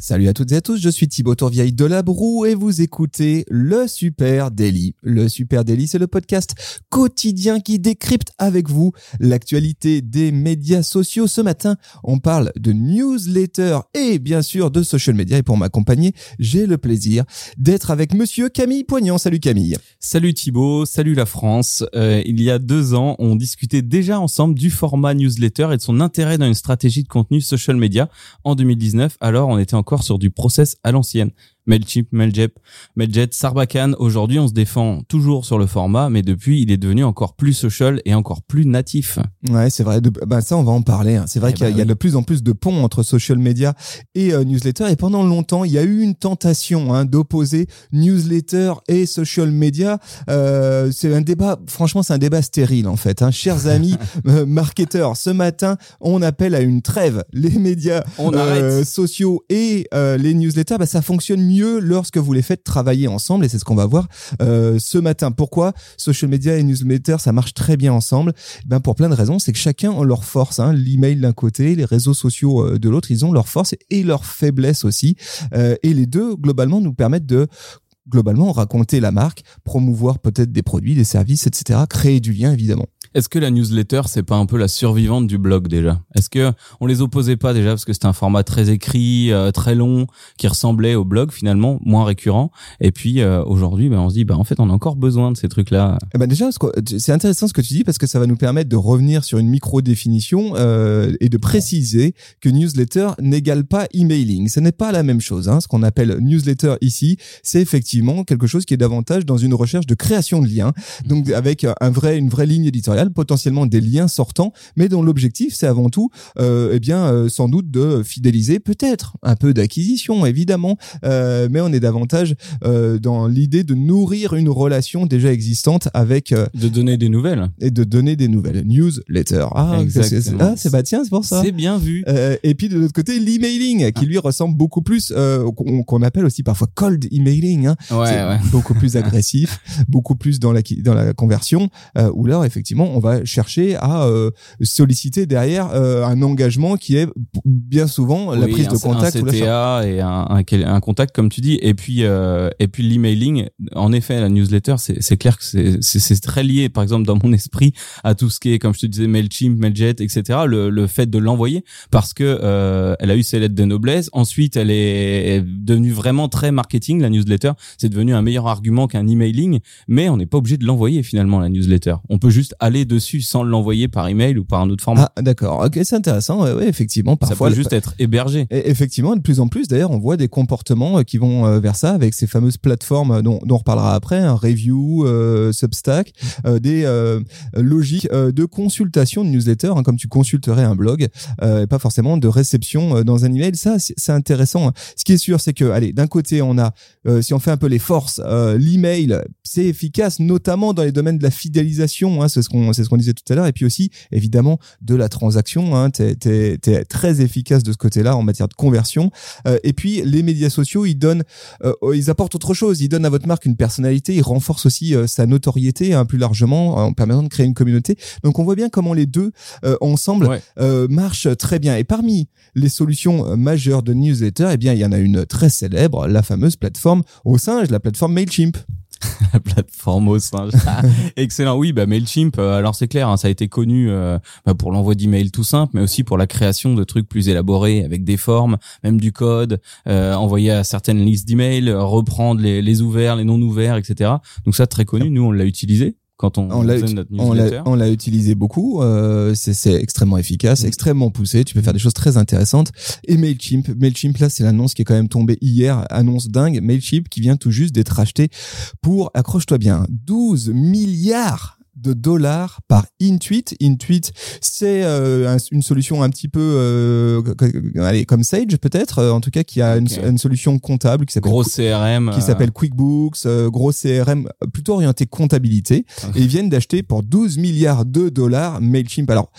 Salut à toutes et à tous, je suis Thibaut Tourvieille de La Broue et vous écoutez le Super Daily. Le Super Daily, c'est le podcast quotidien qui décrypte avec vous l'actualité des médias sociaux. Ce matin, on parle de newsletter et bien sûr de social media. Et pour m'accompagner, j'ai le plaisir d'être avec monsieur Camille Poignant. Salut Camille. Salut Thibaut, salut la France. Euh, il y a deux ans, on discutait déjà ensemble du format newsletter et de son intérêt dans une stratégie de contenu social media. En 2019, alors on était encore sur du process à l'ancienne. Mailchimp, Mailjet, Mailjet, Sarbacane. Aujourd'hui, on se défend toujours sur le format, mais depuis, il est devenu encore plus social et encore plus natif. Ouais, c'est vrai. bah ça, on va en parler. Hein. C'est vrai eh qu'il y, a ben de plus en plus de ponts entre social media et euh, newsletter. Et pendant longtemps, il y a eu une tentation hein, d'opposer newsletter et social media. Euh, c'est un débat. Franchement, c'est un débat stérile en fait. Hein. Chers amis euh, marketeurs, ce matin, on appelle à une trêve. Les médias sociaux et les newsletters, bah, ça fonctionne mieux lorsque vous les faites travailler ensemble et c'est ce qu'on va voir euh, ce matin. Pourquoi? Social media et newsletter ça marche très bien ensemble Ben pour plein de raisons, c'est que chacun a leur force. Hein. L'email d'un côté, les réseaux sociaux euh, de l'autre, ils ont leur force et leur faiblesse aussi. Euh, et les deux globalement nous permettent de globalement raconter la marque, promouvoir peut-être des produits, des services, etc. Créer du lien évidemment. Est-ce que la newsletter, c'est pas un peu la survivante du blog déjà? Est-ce que on les opposait pas déjà parce que c'était un format très écrit, euh, très long, qui ressemblait au blog finalement, moins récurrent? Et puis euh, aujourd'hui, ben, on se dit, bah en fait, on a encore besoin de ces trucs-là. Eh ben déjà, c'est intéressant ce que tu dis parce que ça va nous permettre de revenir sur une micro définition euh, et de préciser que newsletter n'égale pas emailing. Ce n'est pas la même chose. Hein. Ce qu'on appelle newsletter ici, c'est effectivement quelque chose qui est davantage dans une recherche de création de liens, donc avec un vrai, une vraie ligne éditoriale potentiellement des liens sortants, mais dont l'objectif c'est avant tout, euh, eh bien, euh, sans doute de fidéliser, peut-être un peu d'acquisition évidemment, euh, mais on est davantage euh, dans l'idée de nourrir une relation déjà existante avec euh, de donner des nouvelles et de donner des nouvelles newsletter. Ah, c'est ah, bah tiens, c'est pour ça. C'est bien vu. et puis de l'autre côté, l'emailing qui lui ressemble beaucoup plus qu'on appelle aussi parfois cold emailing. Hein. Ouais, ouais. beaucoup plus agressif, beaucoup plus dans la dans la conversion où là effectivement on va chercher à euh, solliciter derrière euh, un engagement qui est bien souvent la prise de contact un CTA et un, un, contact comme tu dis. Et puis euh, et puis l'emailing en effet la newsletter c'est clair que c'est très lié par exemple dans mon esprit à tout ce qui est comme je te disais Mailchimp Mailjet etc le, le fait de l'envoyer parce que elle a eu ses lettres de noblesse. Ensuite elle est devenue vraiment très marketing la newsletter. C'est devenu un meilleur argument qu'un emailing mais on n'est pas obligé de l'envoyer finalement la newsletter. On peut juste aller dessus sans l'envoyer par email ou par un autre format. Ah, d'accord. Ok, c'est intéressant. Ouais, effectivement, parfois. Ça peut juste être hébergé. Et effectivement, de plus en plus, d'ailleurs, on voit des comportements euh, qui vont euh, vers ça avec ces fameuses plateformes euh, dont, dont on reparlera après, un review, Substack, des logiques de consultation de newsletter, hein, comme tu consulterais un blog, et pas forcément de réception dans un email. Ça, c'est intéressant. Hein. Ce qui est sûr, c'est que, allez, d'un côté, on a, si on fait un peu les forces, l'email, c'est efficace, notamment dans les domaines de la fidélisation. Hein, c'est ce qu'on c'est ce qu'on disait tout à l'heure. Et puis aussi, évidemment, de la transaction. Hein, t'es, es, très efficace de ce côté-là en matière de conversion. Euh, et puis, les médias sociaux, ils donnent, euh, ils apportent autre chose. Ils donnent à votre marque une personnalité. Ils renforcent aussi euh, sa notoriété hein, plus largement en permettant de créer une communauté. Donc, on voit bien comment les deux ensemble marchent très bien. Et parmi les solutions majeures de newsletter, eh bien, il y en a une très célèbre, la fameuse plateforme au singe, la plateforme Mailchimp. la plateforme au singe. Excellent. Oui, bah Mailchimp. Euh, alors c'est clair, hein, ça a été connu euh, bah, pour l'envoi d'emails tout simple, mais aussi pour la création de trucs plus élaborés avec des formes, même du code, euh, envoyer à certaines listes d'emails, reprendre les, les ouverts, les non ouverts, etc. Donc ça très connu. Nous on l'a utilisé quand on, on l'a on l'a utilisé beaucoup euh, c'est extrêmement efficace mm. extrêmement poussé tu peux faire des choses très intéressantes. Et Mailchimp Mailchimp là c'est l'annonce qui est quand même tombée hier annonce dingue. Mailchimp qui vient tout juste d'être acheté pour accroche-toi bien 12 milliards de dollars par Intuit. Intuit, c'est euh, une solution un petit peu, euh, allez, comme Sage peut-être, euh, en tout cas qui a une, solution comptable qui s'appelle gros CRM, qui s'appelle QuickBooks, gros CRM plutôt orienté comptabilité. Et ils viennent d'acheter pour 12 milliards de dollars Mailchimp. Alors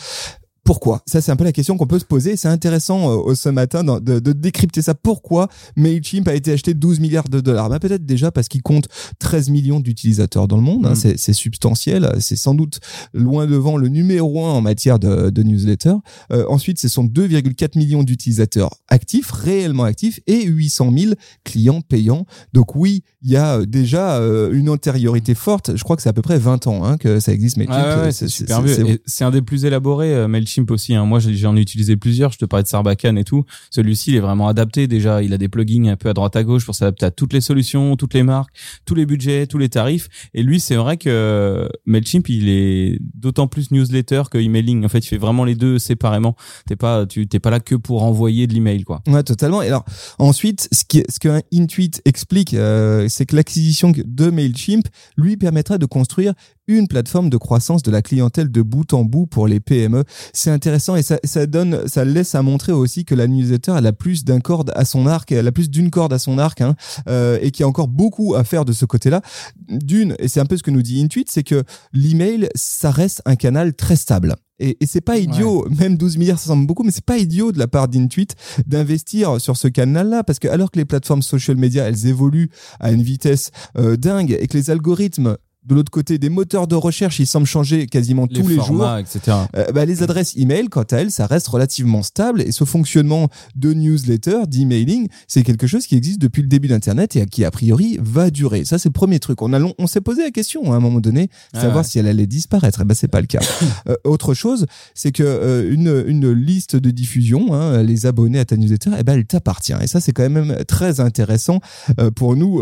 pourquoi? Ça, c'est un peu la question qu'on peut se poser. C'est intéressant euh, ce matin de, de, de, décrypter ça. Pourquoi MailChimp a été acheté 12 milliards de dollars? Bah, Peut-être déjà parce qu'il compte 13 millions d'utilisateurs dans le monde. Hein. Mm. C'est substantiel. C'est sans doute loin devant le numéro un en matière de, de newsletter. Euh, ensuite, ce sont 2,4 millions d'utilisateurs actifs, réellement actifs, et 800 000 clients payants. Donc oui, il y a euh, déjà euh, une antériorité forte. Je crois que c'est à peu près 20 ans hein, que ça existe. MailChimp, ouais, c'est super vieux. C'est un des plus élaborés, MailChimp aussi. Hein. Moi, j'en ai utilisé plusieurs. Je te parlais de Sarbacane et tout. Celui-ci, il est vraiment adapté déjà. Il a des plugins un peu à droite à gauche pour s'adapter à toutes les solutions, toutes les marques, tous les budgets, tous les tarifs. Et lui, c'est vrai que Mailchimp, il est d'autant plus newsletter que emailing. En fait, il fait vraiment les deux séparément. T'es pas, tu t'es pas là que pour envoyer de l'email, quoi. Ouais, totalement. Et alors, ensuite, ce qui, que Intuit explique, euh, c'est que l'acquisition de Mailchimp lui permettra de construire une plateforme de croissance de la clientèle de bout en bout pour les PME. C'est intéressant et ça, ça donne, ça laisse à montrer aussi que la newsletter elle a plus d'un corde à son arc, elle a plus d'une corde à son arc, hein, euh, et qu'il y a encore beaucoup à faire de ce côté-là. D'une, et c'est un peu ce que nous dit Intuit, c'est que l'email, ça reste un canal très stable. Et, et c'est pas idiot, même 12 milliards, ça semble beaucoup, mais c'est pas idiot de la part d'Intuit d'investir sur ce canal-là, parce que alors que les plateformes social media, elles évoluent à une vitesse euh, dingue et que les algorithmes de l'autre côté, des moteurs de recherche, ils semblent changer quasiment tous les jours. Etc. Euh, bah, les adresses email, quant à elles, ça reste relativement stable. Et ce fonctionnement de newsletter, d'emailing, c'est quelque chose qui existe depuis le début d'Internet et qui, a priori, va durer. Ça, c'est le premier truc. On, a on s'est posé la question hein, à un moment donné, ah savoir si elle allait disparaître. Et eh ben, c'est pas le cas. euh, autre chose, c'est que euh, une, une liste de diffusion, hein, les abonnés à ta newsletter, eh ben, elle t'appartient. Et ça, c'est quand même très intéressant euh, pour nous,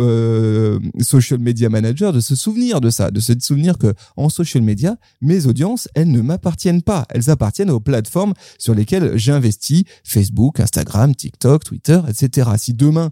social media managers, de se souvenir de ça, de se souvenir que en social media, mes audiences, elles ne m'appartiennent pas. Elles appartiennent aux plateformes sur lesquelles j'investis, Facebook, Instagram, TikTok, Twitter, etc. Si demain,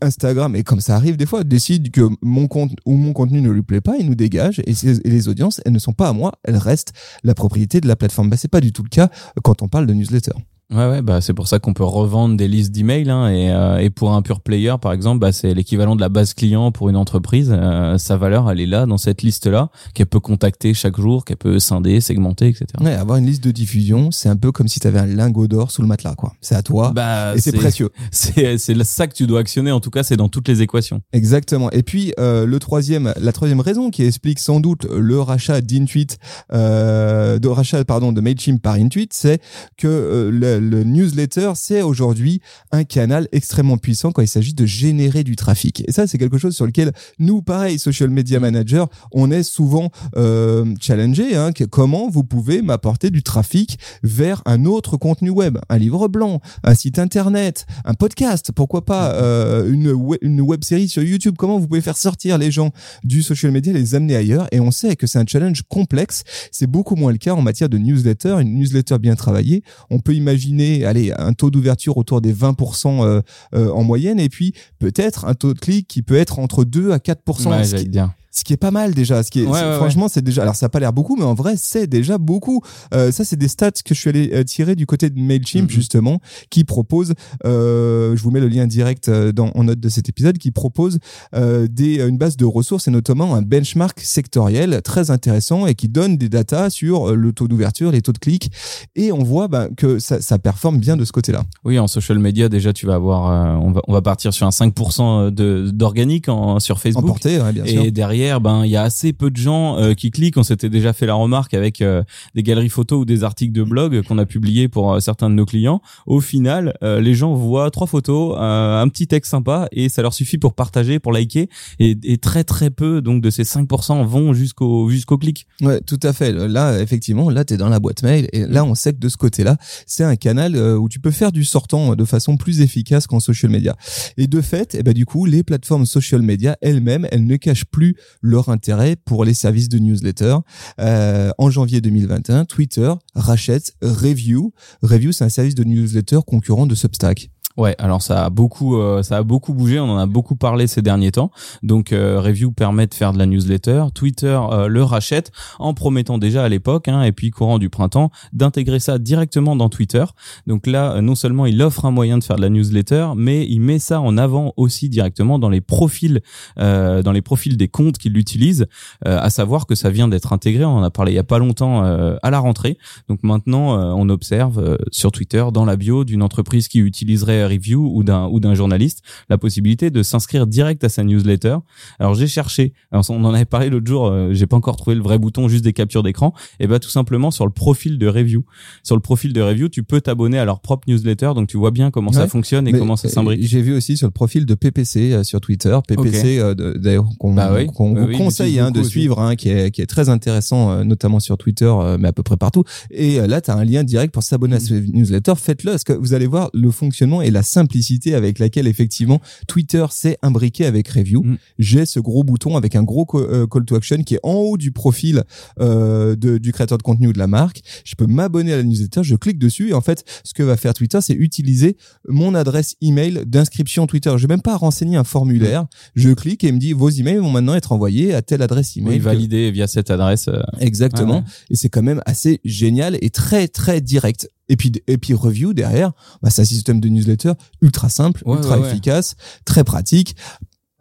Instagram, et comme ça arrive des fois, décide que mon compte ou mon contenu ne lui plaît pas, il nous dégage et, les audiences, elles ne sont pas à moi, elles restent la propriété de la plateforme. Bah, c'est pas du tout le cas quand on parle de newsletter. Ouais, ouais, bah c'est pour ça qu'on peut revendre des listes d'emails hein, et, euh, et pour un pure player par exemple, bah c'est l'équivalent de la base client pour une entreprise. Euh, sa valeur, elle est là dans cette liste-là qu'elle peut contacter chaque jour, qu'elle peut scinder, segmenter, etc. Ouais, avoir une liste de diffusion, c'est un peu comme si tu avais un lingot d'or sous le matelas, quoi. C'est à toi bah, et c'est précieux. C'est c'est ça que tu dois actionner. En tout cas, c'est dans toutes les équations. Exactement. Et puis euh, le troisième, la troisième raison qui explique sans doute le rachat d'Intuit, euh, de rachat pardon de Mailchimp par Intuit, c'est que le le newsletter, c'est aujourd'hui un canal extrêmement puissant quand il s'agit de générer du trafic. Et ça, c'est quelque chose sur lequel nous, pareil, social media manager, on est souvent euh, challengé. Hein, comment vous pouvez m'apporter du trafic vers un autre contenu web, un livre blanc, un site internet, un podcast, pourquoi pas euh, une, web, une web série sur YouTube. Comment vous pouvez faire sortir les gens du social media, les amener ailleurs? Et on sait que c'est un challenge complexe. C'est beaucoup moins le cas en matière de newsletter. Une newsletter bien travaillée, on peut imaginer allez, un taux d'ouverture autour des 20% euh, euh, en moyenne, et puis peut-être un taux de clic qui peut être entre 2 à 4%. Ouais, bien ce qui est pas mal déjà. Ce qui est, franchement, c'est déjà. Alors ça a pas l'air beaucoup, mais en vrai, c'est déjà beaucoup. Euh, ça, c'est des stats que je suis allé euh, tirer du côté de Mailchimp mm-hmm. justement, qui propose. Euh, je vous mets le lien direct euh, dans en note de cet épisode, qui propose euh, des une base de ressources et notamment un benchmark sectoriel très intéressant et qui donne des datas sur le taux d'ouverture, les taux de clics, et on voit bah, que ça, ça performe bien de ce côté-là. Oui, en social media déjà, tu vas avoir, on va on va partir sur un 5% de d'organique sur Facebook. Emporté, bien sûr. Et derrière ben il y a assez peu de gens euh, qui cliquent. On s'était déjà fait la remarque avec euh, des galeries photos ou des articles de blog qu'on a publiés pour euh, certains de nos clients. Au final, les gens voient trois photos, un petit texte sympa et ça leur suffit pour partager, pour liker. Et, et très très peu donc de ces 5% vont jusqu'au jusqu'au clic. Ouais, tout à fait. Là, effectivement, là t'es dans la boîte mail et là on sait que de ce côté-là, c'est un canal où tu peux faire du sortant de façon plus efficace qu'en social media. Et de fait, eh ben du coup, les plateformes social media elles-mêmes, elles ne cachent plus leur intérêt pour les services de newsletter. Euh, en janvier 2021, Twitter rachète Review. Review, c'est un service de newsletter concurrent de Substack. Ouais, alors ça a beaucoup, euh, ça a beaucoup bougé. On en a beaucoup parlé ces derniers temps. Donc euh, Review permet de faire de la newsletter. Twitter euh, le rachète en promettant déjà à l'époque, hein, et puis courant du printemps, d'intégrer ça directement dans Twitter. Donc là, non seulement il offre un moyen de faire de la newsletter, mais il met ça en avant aussi directement dans les profils, dans les profils des comptes qui l'utilisent. à savoir que ça vient d'être intégré. On en a parlé il y a pas longtemps à la rentrée. Donc maintenant, on observe sur Twitter dans la bio d'une entreprise qui utiliserait review ou d'un ou d'un journaliste la possibilité de s'inscrire direct à sa newsletter. Alors j'ai cherché, alors on en avait parlé l'autre jour, euh, j'ai pas encore trouvé le vrai bouton, juste des captures d'écran. Et ben tout simplement sur le profil de review, sur le profil de review, tu peux t'abonner à leur propre newsletter, donc tu vois bien comment ça fonctionne et comment ça s'imbrique. J'ai vu aussi sur le profil de PPC euh, sur Twitter, PPC euh, d'ailleurs qu'on bah vous conseille hein, de suivre, hein, qui est qui est très intéressant, notamment sur Twitter, mais à peu près partout. Et là, tu as un lien direct pour s'abonner à mm. ce newsletter. Faites-le, parce que vous allez voir le fonctionnement et la simplicité avec laquelle effectivement Twitter s'est imbriqué avec Review. Mm. J'ai ce gros bouton avec un gros euh, call to action qui est en haut du profil euh, de, du créateur de contenu ou de la marque. Je peux m'abonner à la newsletter, je clique dessus et en fait, ce que va faire Twitter, c'est utiliser mon adresse email d'inscription Twitter. Je vais même pas renseigner un formulaire. Je clique et il me dit vos emails vont maintenant être envoyés à telle adresse email. Oui, validé via cette adresse. Euh. Exactement. Et c'est quand même assez génial et très très direct. Et puis, et puis review derrière, bah, c'est un système de newsletter ultra simple, ultra efficace, très pratique.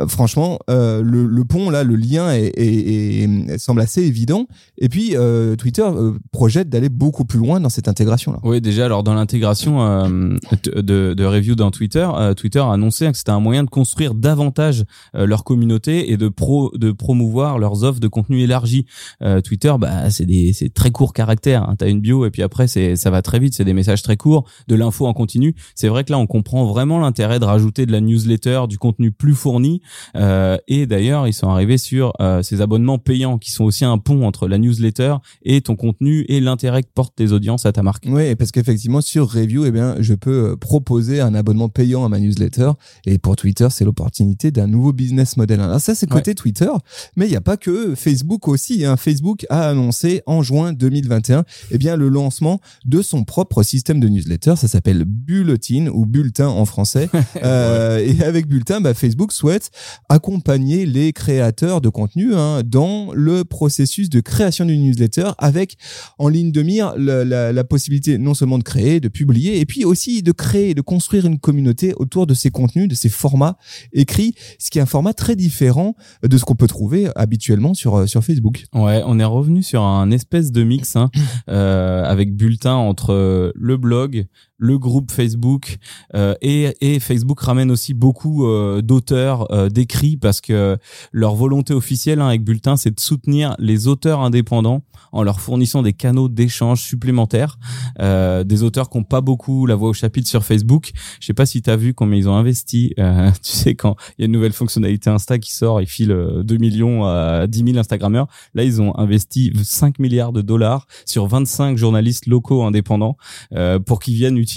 Euh, franchement, euh, le, le, pont là, le lien est, est, est, semble assez évident. Et puis euh, Twitter euh, projette d'aller beaucoup plus loin dans cette intégration là. Oui, déjà alors dans l'intégration euh, de, de, review dans Twitter, Twitter a annoncé que c'était un moyen de construire davantage leur communauté et de pro de promouvoir leurs offres de contenu élargi. Twitter, bah c'est des c'est très court caractère. Hein. T'as une bio et puis après c'est ça va très vite. C'est des messages très courts, de l'info en continu. C'est vrai que là on comprend vraiment l'intérêt de rajouter de la newsletter, du contenu plus fourni euh, et d'ailleurs, ils sont arrivés sur euh, ces abonnements payants qui sont aussi un pont entre la newsletter et ton contenu et l'intérêt que portent tes audiences à ta marque. Oui, parce qu'effectivement, sur Review, eh bien, je peux euh, proposer un abonnement payant à ma newsletter. Et pour Twitter, c'est l'opportunité d'un nouveau business model. Alors ça, c'est côté Twitter, mais il n'y a pas que Facebook aussi. Hein. Facebook a annoncé en juin 2021 eh bien, le lancement de son propre système de newsletter. Ça s'appelle Bulletin ou Bulletin en français. euh, et avec Bulletin, bah, Facebook souhaite accompagner les créateurs de contenu hein, dans le processus de création d'une newsletter avec en ligne de mire la, la, la, possibilité non seulement de créer, de publier, et puis aussi de créer, de construire une communauté autour de ces contenus, de ces formats écrits, ce qui est un format très différent de ce qu'on peut trouver habituellement sur euh, sur Facebook. Ouais, on est revenu sur un espèce de mix hein, euh, avec bulletin entre le blog, le groupe Facebook euh, et, et, Facebook ramène aussi beaucoup euh, d'auteurs euh, d'écrits parce que leur volonté officielle hein, avec Bulletin, c'est de soutenir les auteurs indépendants en leur fournissant des canaux d'échange supplémentaires, euh, des auteurs qui n'ont pas beaucoup la voix au chapitre sur Facebook. Je sais pas si tu as vu combien ils ont investi. Euh, tu sais, quand il y a une nouvelle fonctionnalité Insta qui sort, ils filent 2 millions à 10 000 Instagrammeurs. Là, ils ont investi 5 milliards de dollars sur 25 journalistes locaux indépendants euh, pour qu'ils viennent utiliser,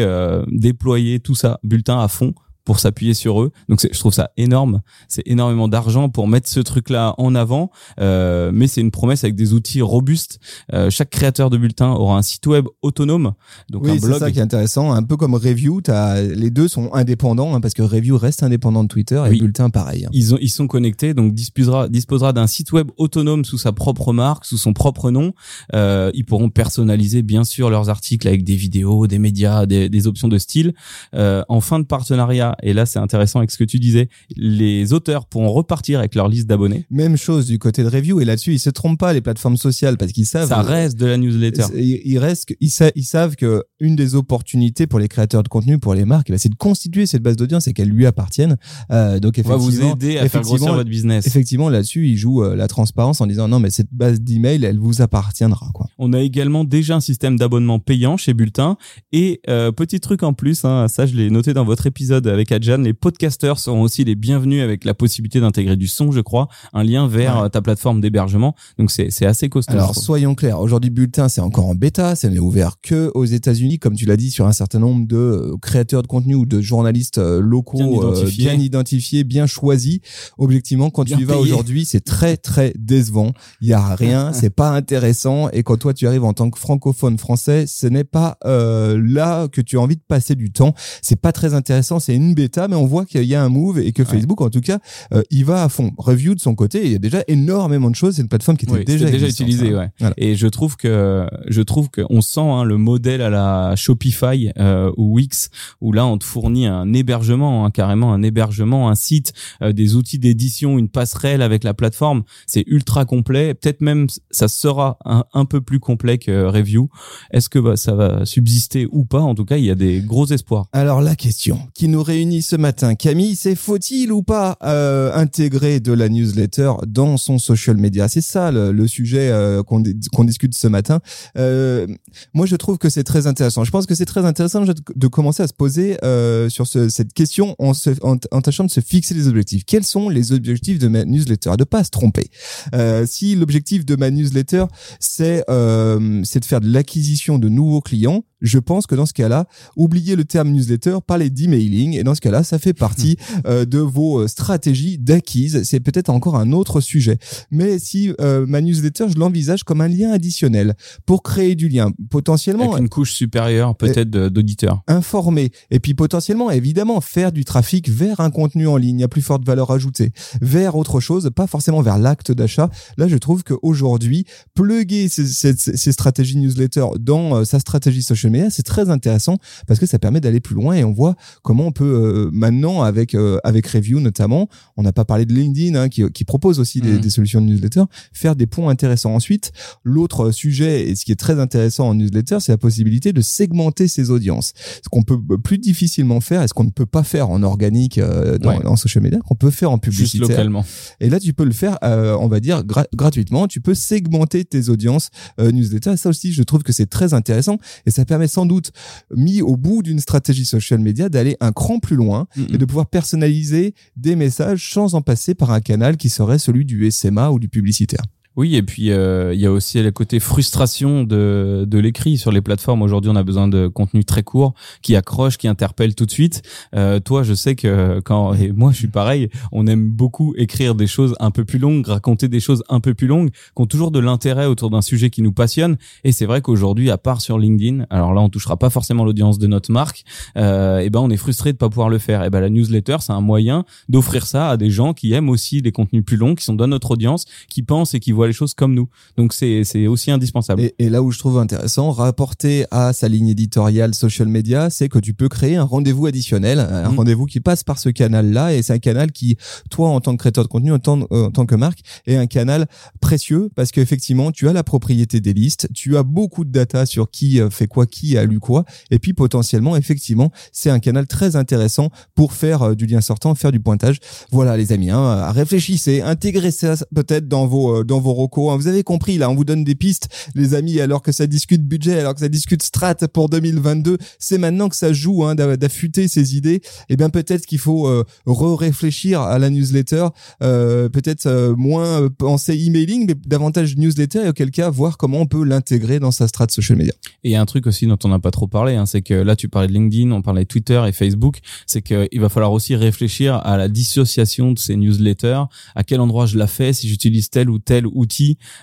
euh, déployer tout ça, bulletin à fond pour s'appuyer sur eux. Donc je trouve ça énorme. C'est énormément d'argent pour mettre ce truc-là en avant, euh, mais c'est une promesse avec des outils robustes. Euh, chaque créateur de bulletin aura un site web autonome, donc oui, un blog. c'est ça qui est intéressant. Un peu comme Review, as, les deux sont indépendants hein, parce que Review reste indépendant de Twitter et bulletin pareil. Ils ont ils sont connectés, donc disposera disposera d'un site web autonome sous sa propre marque, sous son propre nom. Euh, ils pourront personnaliser bien sûr leurs articles avec des vidéos, des médias, des, des options de style. Euh, en fin de partenariat et là c'est intéressant avec ce que tu disais, les auteurs pourront repartir avec leur liste d'abonnés. Même chose du côté de review et là-dessus ils se trompent pas les plateformes sociales parce qu'ils savent ça reste de la newsletter. Ils restent ils, ils savent que une des opportunités pour les créateurs de contenu pour les marques, bah, c'est de constituer cette base d'audience et qu'elle lui appartienne. Euh, donc effectivement, on va vous aider à faire grossir votre business. Effectivement là-dessus ils jouent euh, la transparence en disant non mais cette base d'email elle vous appartiendra quoi. On a également déjà un système d'abonnement payant chez Bulletin et euh, petit truc en plus, hein, ça je l'ai noté dans votre épisode avec Les podcasteurs seront aussi les bienvenus avec la possibilité d'intégrer du son, je crois, un lien vers Ouais. euh, ta plateforme d'hébergement. Donc c'est c'est assez costaud. Alors soyons clairs, aujourd'hui Bulletin c'est encore en bêta, ça n'est ouvert que aux États-Unis, comme tu l'as dit, sur un certain nombre de euh, créateurs de contenu ou de journalistes euh, locaux Bien identifiés. bien identifiés, bien choisis. Objectivement, quand Bien tu y vas aujourd'hui, c'est très très décevant. Il y a rien, c'est pas intéressant. Et quand toi tu arrives en tant que francophone français, ce n'est pas euh, là que tu as envie de passer du temps. C'est pas très intéressant. C'est une bêta, mais on voit qu'il y a un move et que Facebook, en tout cas, euh, il va à fond. Review de son côté, il y a déjà énormément de choses. C'est une plateforme qui était Oui, déjà, déjà existante, utilisé, hein. ouais. Voilà. Et je trouve que je trouve que on sent hein, le modèle à la Shopify euh, ou Wix où là on te fournit un hébergement, hein, carrément un hébergement, un site, euh, des outils d'édition, une passerelle avec la plateforme. C'est ultra complet. Peut-être même ça sera un, un peu plus complet que Review. Est-ce que bah, ça va subsister ou pas? En tout cas, il y a des gros espoirs. Alors la question qui nous réunit ce matin, Camille, c'est faut-il ou pas euh, intégrer de la newsletter dans son social media? C'est ça le, le sujet euh, qu'on di- qu'on discute ce matin. Euh, moi, je trouve que c'est très intéressant. Je pense que c'est très intéressant de, commencer à se poser euh, sur ce- cette question en, se, en tâchant de se fixer les objectifs. Quels sont les objectifs de ma newsletter? De pas se tromper. Euh, si l'objectif de ma newsletter c'est euh, c'est de faire de l'acquisition de nouveaux clients, je pense que dans ce cas-là, oubliez le terme newsletter, parlez d'emailing, et dans ce cas-là, ça fait partie euh, de vos euh, stratégies d'acquise. C'est peut-être encore un autre sujet. Mais si euh, ma newsletter, je l'envisage comme un lien additionnel pour créer du lien, potentiellement Avec une couche supérieure peut-être d'auditeurs. informer et puis potentiellement évidemment faire du trafic vers un contenu en ligne à plus forte valeur ajoutée vers autre chose pas forcément vers l'acte d'achat là je trouve qu'aujourd'hui plugger ces, ces, ces stratégies newsletter dans euh, sa stratégie social media c'est très intéressant parce que ça permet d'aller plus loin et on voit comment on peut euh, maintenant avec euh, avec Review notamment on n'a pas parlé de LinkedIn hein, qui, qui propose aussi des, Mhm. des solutions de newsletter faire des ponts intéressants ensuite l'autre sujet et ce qui est très intéressant en newsletter c'est la possibilité de segmenter ses audiences ce qu'on peut plus difficilement faire et ce qu'on ne peut pas faire en organique euh, dans, Ouais. en social media qu'on peut faire en Juste publicité localement. et là tu peux le faire euh, on va dire gra- gratuitement tu peux segmenter tes audiences euh, newsletter et ça aussi je trouve que c'est très intéressant et ça permet sans doute mis au bout d'une stratégie social media d'aller un cran plus loin Mhm. et de pouvoir personnaliser des messages sans en passer par un canal qui serait celui du SMA ou du publicitaire Oui, et puis euh, il y a aussi le côté frustration de, de l'écrit sur les plateformes. Aujourd'hui, on a besoin de contenu très court, qui accroche, qui interpelle tout de suite. Euh, toi, je sais que quand et moi, je suis pareil. On aime beaucoup écrire des choses un peu plus longues, raconter des choses un peu plus longues, qui ont toujours de l'intérêt autour d'un sujet qui nous passionne. Et c'est vrai qu'aujourd'hui, à part sur LinkedIn, alors là, on touchera pas forcément l'audience de notre marque. Euh, et ben, on est frustré de pas pouvoir le faire. Et ben, la newsletter, c'est un moyen d'offrir ça à des gens qui aiment aussi les contenus plus longs, qui sont dans notre audience, qui pensent et qui voient les choses comme nous. Donc c'est c'est aussi indispensable. Et, et là où je trouve intéressant, rapporter à sa ligne éditoriale social media, c'est que tu peux créer un rendez-vous additionnel, un Mhm. rendez-vous qui passe par ce canal-là, et c'est un canal qui, toi, en tant que créateur de contenu, en tant, euh, en tant que marque, est un canal précieux parce qu'effectivement, tu as la propriété des listes, tu as beaucoup de data sur qui euh, fait quoi, qui a lu quoi, et puis potentiellement, effectivement, c'est un canal très intéressant pour faire euh, du lien sortant, faire du pointage. Voilà, les amis, hein, réfléchissez, intégrez ça peut-être dans vos dans vos hein. Vous avez compris, là, on vous donne des pistes, les amis, alors que ça discute budget, alors que ça discute strat pour 2022. C'est maintenant que ça joue hein, d'a- d'affûter ces idées. Et bien peut-être qu'il faut euh, re-réfléchir à la newsletter, euh, peut-être euh, moins penser emailing, mais davantage newsletter, et auquel cas voir comment on peut l'intégrer dans sa strat social media. Et un truc aussi dont on n'a pas trop parlé, hein, c'est que là tu parlais de LinkedIn, on parlait de Twitter et Facebook, c'est qu'il va falloir aussi réfléchir à la dissociation de ces newsletters, à quel endroit je la fais, si j'utilise tel ou tel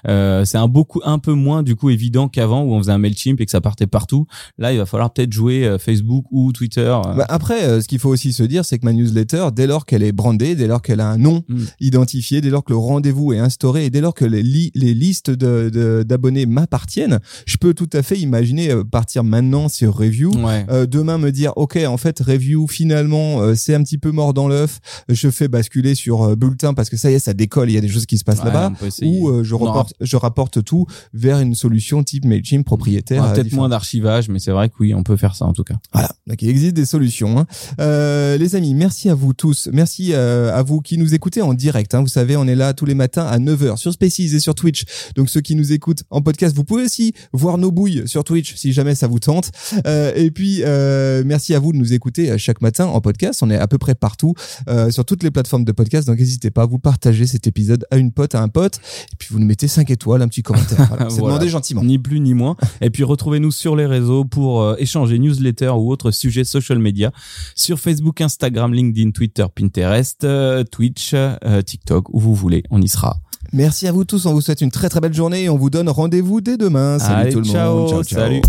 Euh, c'est un beaucoup un peu moins du coup évident qu'avant où on faisait un Mailchimp et que ça partait partout. Là il va falloir peut-être jouer euh, Facebook ou Twitter. euh, Bah, après, euh, ce qu'il faut aussi se dire, c'est que ma newsletter, dès lors qu'elle est brandée, dès lors qu'elle a un nom Mm. identifié, dès lors que le rendez-vous est instauré et dès lors que les, li- les listes de- de- d'abonnés m'appartiennent, je peux tout à fait imaginer partir maintenant sur Review. Ouais. Euh, demain me dire ok en fait review finalement euh, c'est un petit peu mort dans l'œuf je fais basculer sur bulletin parce que ça y est ça décolle il y a des choses qui se passent Ouais, là-bas ou euh, je Non. rapporte, je rapporte tout vers une solution type Mailchimp propriétaire. Peut-être moins d'archivage, mais c'est vrai que oui, on peut faire ça en tout cas. Voilà, donc il existe des solutions. hein. Euh, les amis, merci à vous tous. Merci euh, à vous qui nous écoutez en direct. hein. Vous savez, on est là tous les matins à 9h sur Spaces et sur Twitch. Donc ceux qui nous écoutent en podcast, vous pouvez aussi voir nos bouilles sur Twitch si jamais ça vous tente. Euh, et puis, euh, merci à vous de nous écouter chaque matin en podcast. On est à peu près partout euh, sur toutes les plateformes de podcast. Donc n'hésitez pas à vous partager cet épisode à une pote, à un pote. Et puis vous nous mettez 5 étoiles, un petit commentaire. Voilà. C'est Voilà. demandé gentiment. Ni plus ni moins. Et puis retrouvez-nous sur les réseaux pour euh, échanger newsletter ou autres sujets social media sur Facebook, Instagram, LinkedIn, Twitter, Pinterest, euh, Twitch, euh, TikTok, où vous voulez. On y sera. Merci à vous tous. On vous souhaite une très très belle journée et on vous donne rendez-vous dès demain. Salut Allez, tout le ciao, monde. salut.